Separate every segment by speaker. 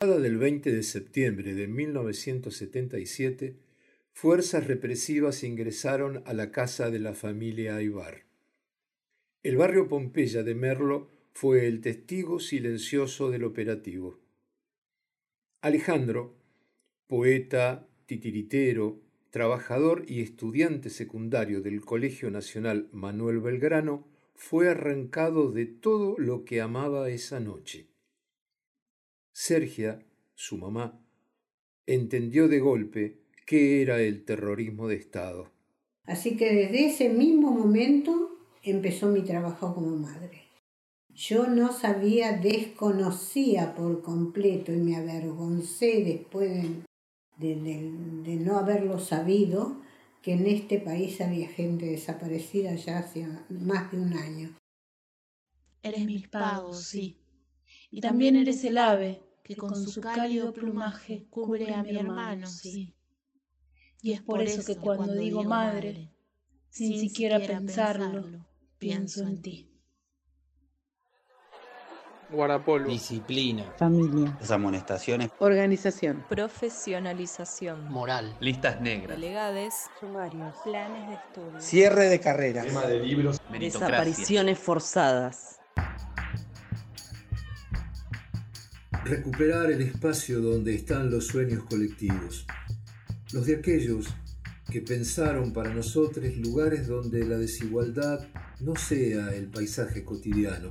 Speaker 1: del 20 de septiembre de 1977, fuerzas represivas ingresaron a la casa de la familia Aybar. El barrio Pompeya de Merlo fue el testigo silencioso del operativo. Alejandro, poeta, titiritero, trabajador y estudiante secundario del Colegio Nacional Manuel Belgrano, fue arrancado de todo lo que amaba esa noche. Sergia, su mamá, entendió de golpe qué era el terrorismo de Estado.
Speaker 2: Así que desde ese mismo momento empezó mi trabajo como madre. Yo no sabía, desconocía por completo y me avergoncé después de, de, no haberlo sabido que en este país había gente desaparecida ya hace más de un año.
Speaker 3: Eres mis pagos, sí. Y también eres el ave que con su cálido plumaje cubre a mi hermano, sí. Y es por eso que cuando digo madre, sin siquiera pensarlo, pienso en ti.
Speaker 4: Guarapolo.
Speaker 5: Disciplina.
Speaker 6: Familia.
Speaker 7: Las amonestaciones.
Speaker 6: Organización.
Speaker 8: Profesionalización.
Speaker 9: Moral.
Speaker 10: Listas negras.
Speaker 8: Delegades.
Speaker 6: Sumarios.
Speaker 8: Planes de estudio.
Speaker 11: Cierre de carrera.
Speaker 12: Tema de libros.
Speaker 6: Desapariciones forzadas.
Speaker 1: Recuperar el espacio donde están los sueños colectivos. Los de aquellos que pensaron para nosotros lugares donde la desigualdad no sea el paisaje cotidiano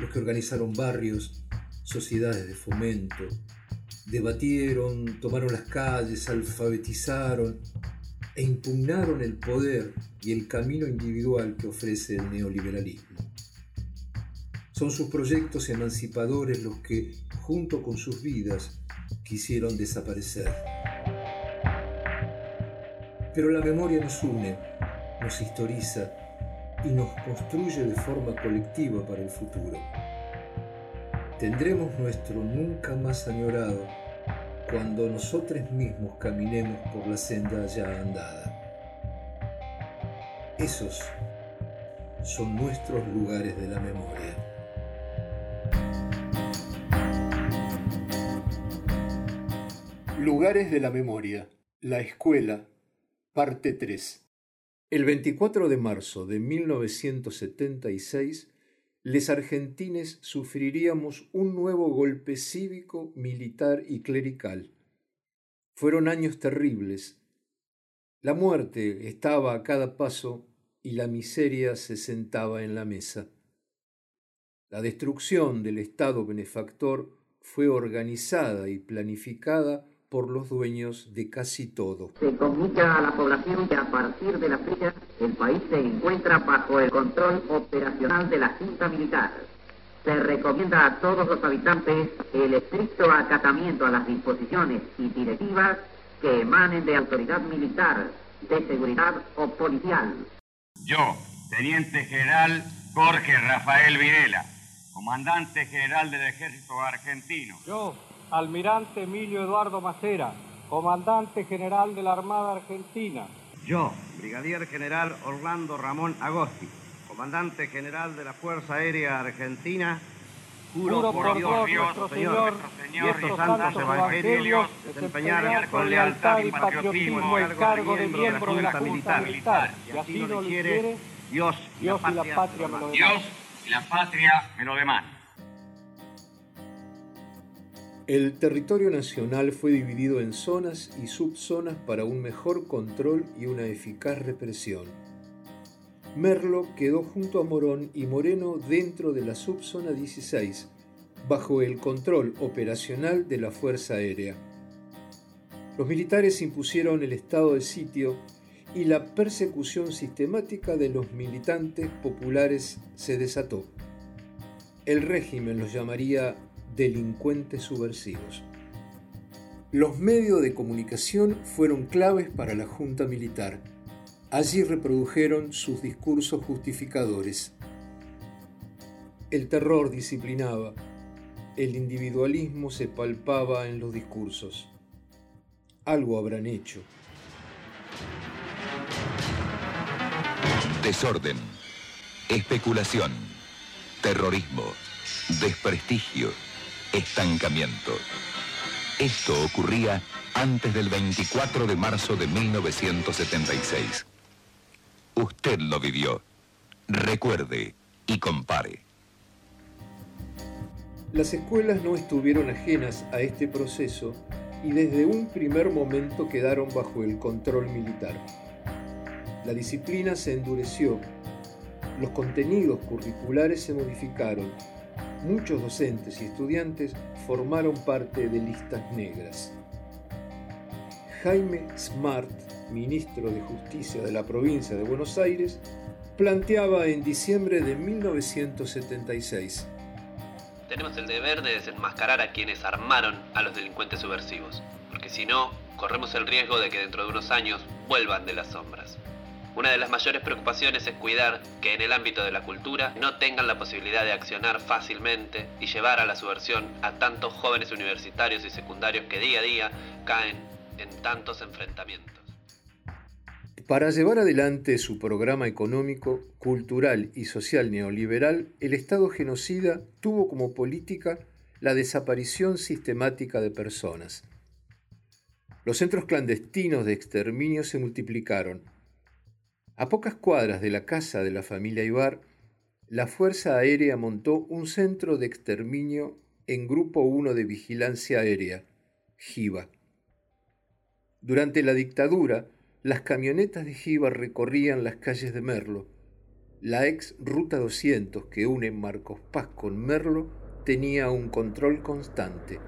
Speaker 1: los que organizaron barrios, sociedades de fomento, debatieron, tomaron las calles, alfabetizaron e impugnaron el poder y el camino individual que ofrece el neoliberalismo. Son sus proyectos emancipadores los que, junto con sus vidas, quisieron desaparecer. Pero la memoria nos une, nos historiza y nos construye de forma colectiva para el futuro. Tendremos nuestro nunca más añorado cuando nosotros mismos caminemos por la senda ya andada. Esos son nuestros lugares de la memoria. Lugares de la memoria. La escuela. Parte 3. El 24 de marzo de 1976, les argentines sufriríamos un nuevo golpe cívico, militar y clerical. Fueron años terribles. La muerte estaba a cada paso y la miseria se sentaba en la mesa. La destrucción del Estado benefactor fue organizada y planificada por los dueños de casi todo.
Speaker 13: Se comunica a la población que a partir de la fecha el país se encuentra bajo el control operacional de la Junta Militar. Se recomienda a todos los habitantes el estricto acatamiento a las disposiciones y directivas que emanen de autoridad militar, de seguridad o policial.
Speaker 14: Yo, Teniente General Jorge Rafael Videla, Comandante General del Ejército Argentino.
Speaker 15: Yo, Almirante Emilio Eduardo Macera, Comandante General de la Armada Argentina.
Speaker 16: Yo, Brigadier General Orlando Ramón Agosti, Comandante General de la Fuerza Aérea Argentina,
Speaker 15: juro, por, Dios, nuestro Señor, y estos santos evangelios, desempeñar con lealtad y patriotismo el cargo de miembro de la Junta Militar, y así lo quiere Dios y la patria me lo
Speaker 14: Dios y la patria me lo demanda.
Speaker 1: El territorio nacional fue dividido en zonas y subzonas para un mejor control y una eficaz represión. Merlo quedó junto a Morón y Moreno dentro de la subzona 16, bajo el control operacional de la Fuerza Aérea. Los militares impusieron el estado de sitio y la persecución sistemática de los militantes populares se desató. El régimen los llamaría delincuentes subversivos. Los medios de comunicación fueron claves para la Junta Militar. Allí reprodujeron sus discursos justificadores. El terror disciplinaba, el individualismo se palpaba en los discursos. Algo habrán hecho.
Speaker 17: Desorden, especulación, terrorismo, desprestigio
Speaker 4: estancamiento. Esto ocurría antes del 24 de marzo de 1976. Usted lo vivió. Recuerde y compare.
Speaker 1: Las escuelas no estuvieron ajenas a este proceso y desde un primer momento quedaron bajo el control militar. La disciplina se endureció, los contenidos curriculares se modificaron, muchos docentes y estudiantes formaron parte de listas negras. Jaime Smart, ministro de Justicia de la provincia de Buenos Aires, planteaba en diciembre de 1976.
Speaker 5: Tenemos el deber de desenmascarar a quienes armaron a los delincuentes subversivos, porque si no, corremos el riesgo de que dentro de unos años vuelvan de las sombras. Una de las mayores preocupaciones es cuidar que en el ámbito de la cultura no tengan la posibilidad de accionar fácilmente y llevar a la subversión a tantos jóvenes universitarios y secundarios que día a día caen en tantos enfrentamientos.
Speaker 1: Para llevar adelante su programa económico, cultural y social neoliberal, el Estado genocida tuvo como política la desaparición sistemática de personas. Los centros clandestinos de exterminio se multiplicaron. A pocas cuadras de la casa de la familia Ibar, la Fuerza Aérea montó un centro de exterminio en Grupo 1 de Vigilancia Aérea, JIVA. Durante la dictadura, las camionetas de Giva recorrían las calles de Merlo. La ex Ruta 200 que une Marcos Paz con Merlo tenía un control constante.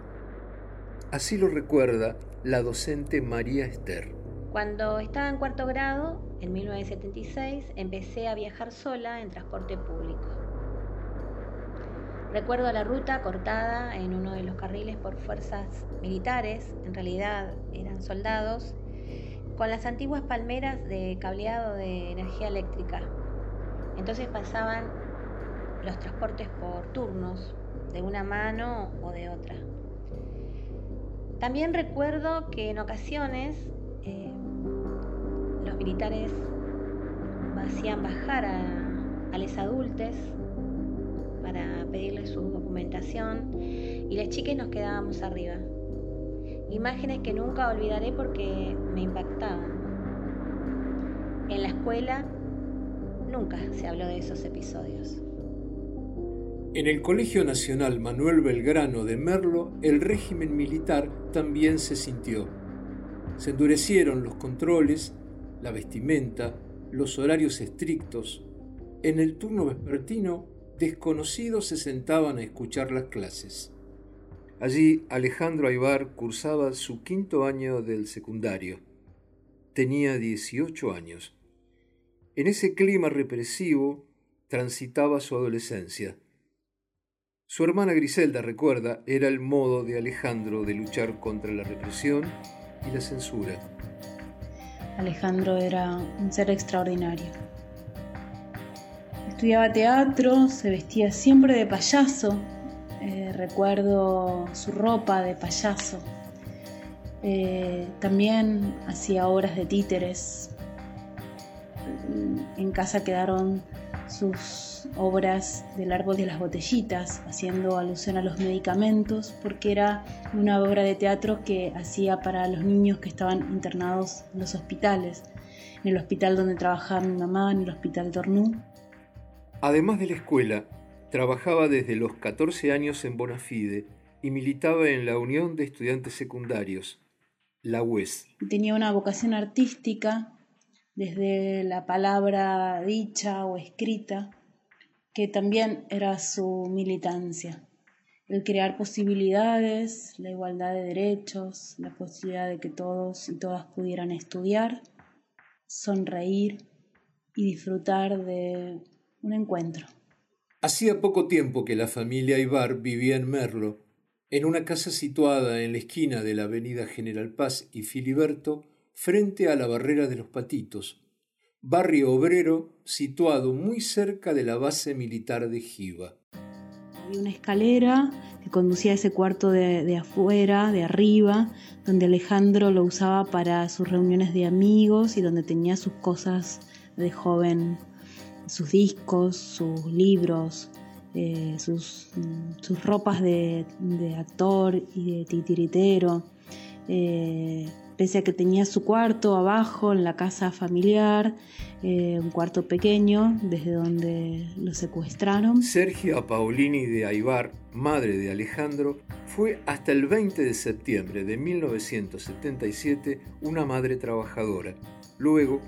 Speaker 1: Así lo recuerda la docente María Esther.
Speaker 7: Cuando estaba en cuarto grado, en 1976, empecé a viajar sola en transporte público. Recuerdo la ruta cortada en uno de los carriles por fuerzas militares, en realidad eran soldados, con las antiguas palmeras de cableado de energía eléctrica. Entonces pasaban los transportes por turnos, de una mano o de otra. También recuerdo que en ocasiones eh, los militares hacían bajar a, los adultos para pedirle su documentación y las chicas nos quedábamos arriba. Imágenes que nunca olvidaré porque me impactaban. En la escuela nunca se habló de esos episodios.
Speaker 1: En el Colegio Nacional Manuel Belgrano de Merlo, el régimen militar también se sintió. Se endurecieron los controles, la vestimenta, los horarios estrictos. En el turno vespertino desconocidos se sentaban a escuchar las clases. Allí Alejandro Aybar cursaba su quinto año del secundario. Tenía 18 años. En ese clima represivo transitaba su adolescencia. Su hermana Griselda, recuerda, era el modo de Alejandro de luchar contra la represión y la censura.
Speaker 3: Alejandro era un ser extraordinario Estudiaba teatro, se vestía siempre de payaso. Eh, recuerdo su ropa de payaso. Eh, también hacía obras de títeres. En casa quedaron sus obras del árbol de las botellitas, haciendo alusión a los medicamentos, porque era una obra de teatro que hacía para los niños que estaban internados en los hospitales, en el hospital donde trabajaba mi mamá, en el hospital Tornú.
Speaker 1: Además de la escuela, trabajaba desde los 14 años en Bonafide y militaba en la Unión de Estudiantes Secundarios, la UES.
Speaker 3: Tenía una vocación artística desde la palabra dicha o escrita, que también era su militancia. El crear posibilidades, la igualdad de derechos, la posibilidad de que todos y todas pudieran estudiar, sonreír y disfrutar de un encuentro.
Speaker 1: Hacía poco tiempo que la familia Ibar vivía en Merlo, en una casa situada en la esquina de la avenida General Paz y Filiberto, frente a la barrera de los Patitos, barrio obrero situado muy cerca de la base militar de Jiva.
Speaker 3: Había una escalera que conducía a ese cuarto de, afuera, de arriba, donde Alejandro lo usaba para sus reuniones de amigos y donde tenía sus cosas de joven sus discos, sus libros, eh, sus, sus, ropas de, actor y de titiritero. Eh, pese a que tenía su cuarto abajo en la casa familiar, eh, un cuarto pequeño desde donde lo secuestraron.
Speaker 1: Sergia Paolini de Aibar, madre de Alejandro, fue hasta el 20 de septiembre de 1977 una madre trabajadora. Luego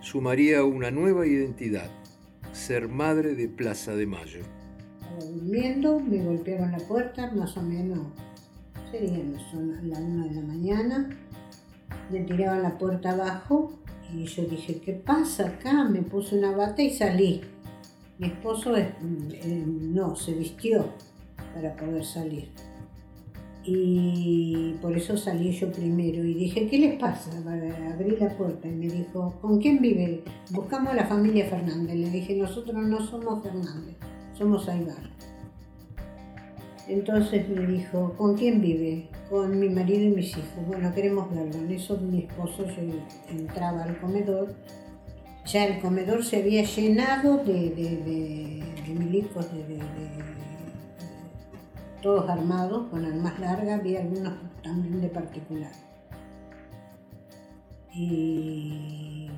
Speaker 1: sumaría una nueva identidad, ser madre de Plaza de Mayo.
Speaker 2: Durmiendo, me golpearon la puerta, más o menos serían la una de la mañana me tiraban la puerta abajo y yo dije, ¿qué pasa acá? Me puse una bata y salí. Mi esposo eh, no, se vistió para poder salir. Y por eso salí yo primero y dije, ¿qué les pasa? Abrí la puerta y me dijo, ¿con quién vive? Buscamos a la familia Fernández. Le dije, nosotros no somos Fernández, somos Aybar. Entonces me dijo, ¿con quién vive? Con mi marido y mis hijos. Bueno, queremos verlo. En eso mi esposo entraba al comedor. Ya el comedor se había llenado de, de, milicos, de, todos armados, con armas largas, había algunos también de particular. Y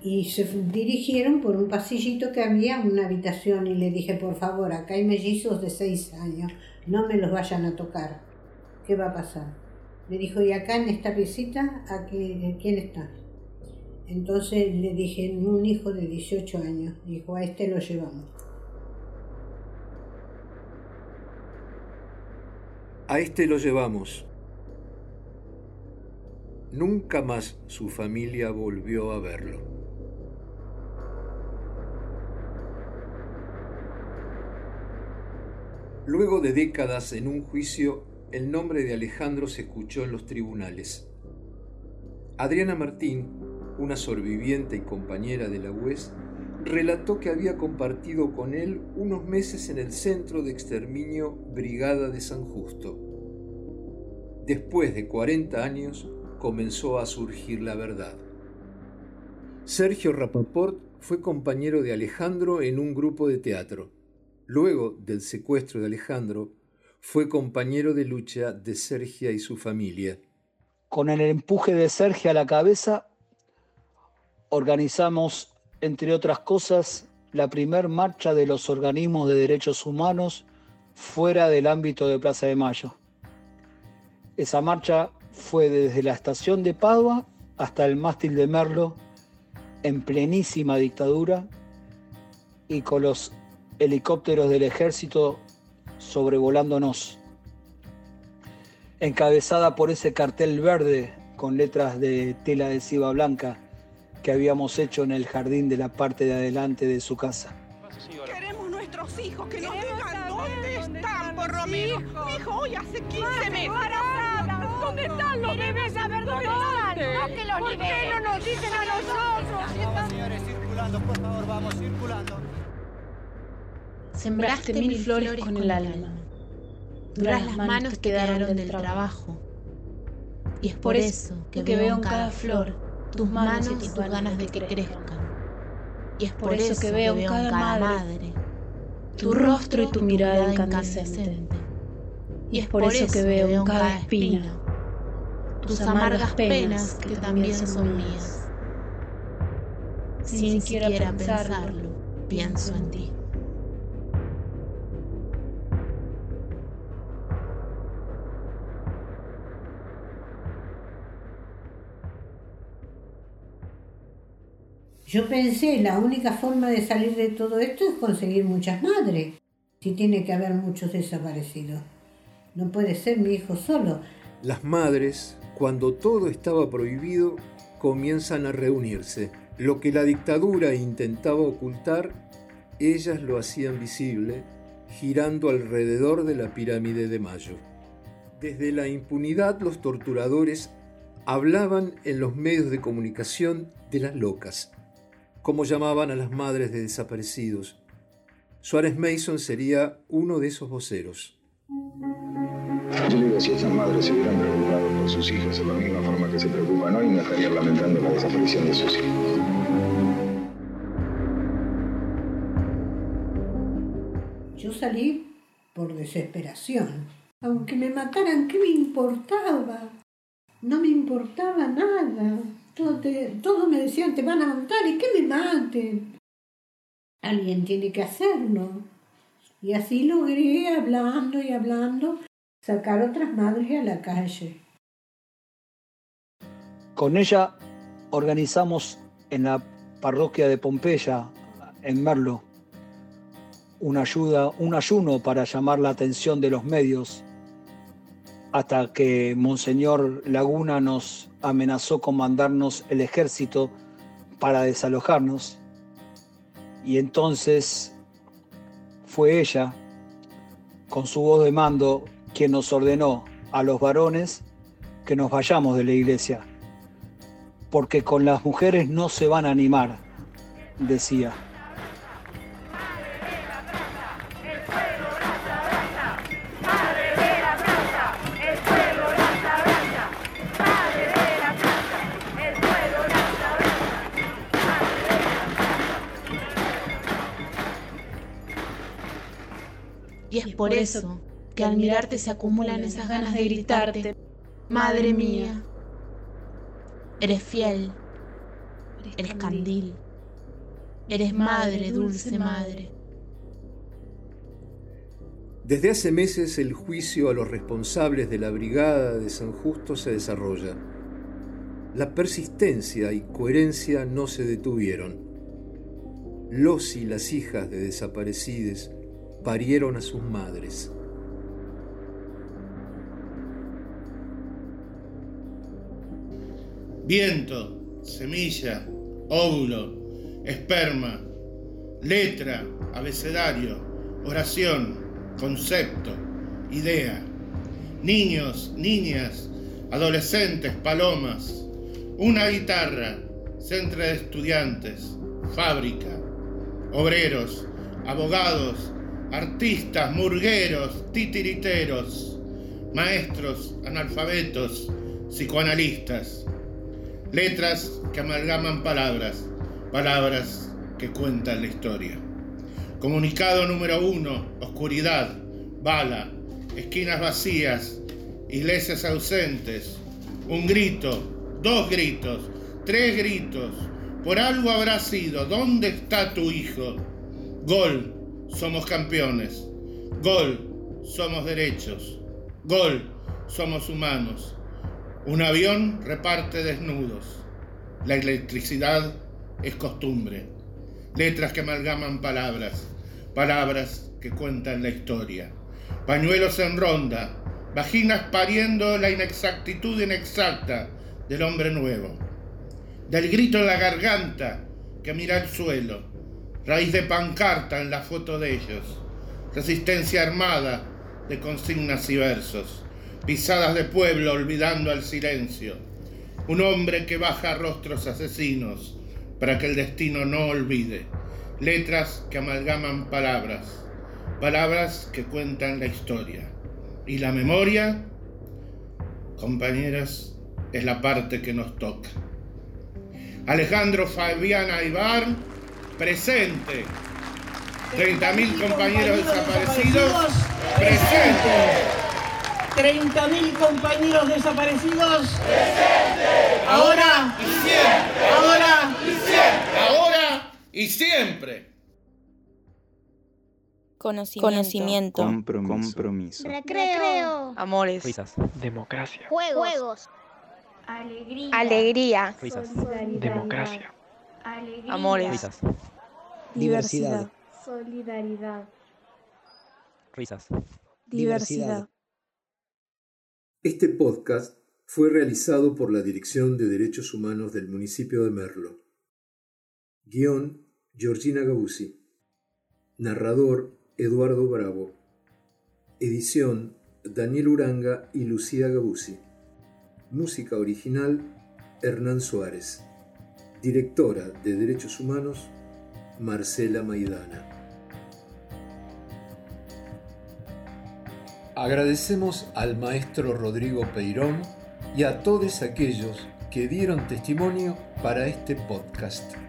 Speaker 2: y se dirigieron por un pasillito que había una habitación y le dije, por favor, acá hay mellizos de seis años, no me los vayan a tocar. ¿Qué va a pasar? Me dijo, ¿y acá en esta visita a quién está? Entonces le dije, un hijo de 18 años. Dijo, a este lo llevamos.
Speaker 1: A este lo llevamos. Nunca más su familia volvió a verlo. Luego de décadas en un juicio, el nombre de Alejandro se escuchó en los tribunales. Adriana Martín, una sobreviviente y compañera de la UES, relató que había compartido con él unos meses en el centro de exterminio Brigada de San Justo. Después de 40 años comenzó a surgir la verdad. Sergio Rapaport fue compañero de Alejandro en un grupo de teatro. Luego del secuestro de Alejandro, fue compañero de lucha de Sergia y su familia.
Speaker 9: Con el empuje de Sergia a la cabeza, organizamos, entre otras cosas, la primer marcha de los organismos de derechos humanos fuera del ámbito de Plaza de Mayo. Esa marcha fue desde la estación de Padua hasta el mástil de Merlo, en plenísima dictadura y con los helicópteros del ejército sobrevolándonos, encabezada por ese cartel verde con letras de tela adhesiva blanca que habíamos hecho en el jardín de la parte de adelante de su casa.
Speaker 10: Queremos nuestros hijos, que nos digan dónde están, por lo menos. Mi hijo hoy hace 15 meses. ¿Dónde están los bebés? saber dónde están. No que los ¿Por qué no nos dicen a nosotros?
Speaker 11: Vamos, señores, circulando, por favor, vamos, circulando.
Speaker 3: Sembraste mil flores con el alma. Duras las manos quedaron del trabajo. Y es por eso que veo en cada flor tus manos y tus ganas de que crezcan. Y es por eso que veo en cada madre tu rostro y tu mirada incandescente. Y es por eso que veo en cada espina tus amargas penas que también son mías. Sin siquiera pensarlo, pienso en ti.
Speaker 2: Yo pensé, la única forma de salir de todo esto es conseguir muchas madres, si tiene que haber muchos desaparecidos. No puede ser mi hijo solo.
Speaker 1: Las madres, cuando todo estaba prohibido, comienzan a reunirse. Lo que la dictadura intentaba ocultar, ellas lo hacían visible, girando alrededor de la pirámide de Mayo. Desde la impunidad los torturadores hablaban en los medios de comunicación de las locas como llamaban a las madres de desaparecidos. Suárez Mason sería uno de esos voceros.
Speaker 12: Yo digo, si estas madres se hubieran preocupado por sus hijos de la misma forma que se preocupan hoy, no estarían lamentando la desaparición de sus hijos.
Speaker 2: salí por desesperación. Aunque me mataran, ¿qué me importaba? No me importaba nada. Todos me decían, te van a matar y que me maten. Alguien tiene que hacerlo. Y así logré, hablando y hablando, sacar otras madres a la calle.
Speaker 9: Con ella organizamos en la parroquia de Pompeya, en Merlo, una ayuda, un ayuno para llamar la atención de los medios, hasta que Monseñor Laguna nos amenazó con mandarnos el ejército para desalojarnos. Y entonces fue ella, con su voz de mando, quien nos ordenó a los varones que nos vayamos de la iglesia, porque con las mujeres no se van a animar, decía.
Speaker 3: Y es por eso que al mirarte se acumulan esas ganas de gritarte, Madre mía, eres fiel, eres candil, eres madre, dulce madre.
Speaker 1: Desde hace meses el juicio a los responsables de la brigada de San Justo se desarrolla. La persistencia y coherencia no se detuvieron. Los y las hijas de desaparecidos parieron a sus madres.
Speaker 17: Viento, semilla, óvulo, esperma, letra, abecedario, oración, concepto, idea. Niños, niñas, adolescentes, palomas, una guitarra, centro de estudiantes, fábrica, obreros, abogados, artistas, murgueros, titiriteros, maestros, analfabetos, psicoanalistas. Letras que amalgaman palabras, palabras que cuentan la historia. Comunicado número uno, oscuridad, bala, esquinas vacías, iglesias ausentes, un grito, dos gritos, tres gritos, por algo habrá sido, ¿dónde está tu hijo? Gol, somos campeones. Gol, somos derechos. Gol, somos humanos. Un avión reparte desnudos. La electricidad es costumbre. Letras que amalgaman palabras. Palabras que cuentan la historia. Pañuelos en ronda. Vaginas pariendo la inexactitud inexacta del hombre nuevo. Del grito en la garganta que mira el suelo. Raíz de pancarta en la foto de ellos. Resistencia armada de consignas y versos pisadas de pueblo olvidando al silencio, un hombre que baja rostros asesinos para que el destino no olvide, letras que amalgaman palabras, palabras que cuentan la historia. Y la memoria, compañeras, es la parte que nos toca. Alejandro Fabiana Ibar, presente. 30.000 compañeros desaparecidos, presente.
Speaker 18: 30.000 compañeros desaparecidos.
Speaker 17: ¡Presente!
Speaker 18: Ahora
Speaker 17: y siempre.
Speaker 18: Ahora
Speaker 17: y siempre. Ahora y siempre.
Speaker 8: Conocimiento. Conocimiento.
Speaker 19: Compromiso.
Speaker 20: Recreo.
Speaker 8: Amores.
Speaker 19: Risas.
Speaker 20: Democracia. Juegos. Juegos.
Speaker 8: Alegría.
Speaker 20: Alegría.
Speaker 19: Risas. Democracia.
Speaker 20: Alegría.
Speaker 8: Amores.
Speaker 19: Risas.
Speaker 21: Diversidad.
Speaker 20: Solidaridad.
Speaker 19: Risas.
Speaker 21: Diversidad.
Speaker 1: Este podcast fue realizado por la Dirección de Derechos Humanos del municipio de Merlo. Guión Georgina Gabuzzi. Narrador Eduardo Bravo. Edición Daniel Uranga y Lucía Gabuzzi. Música original Hernán Suárez. Directora de Derechos Humanos Marcela Maidana. Agradecemos al maestro Rodrigo Peirón y a todos aquellos que dieron testimonio para este podcast.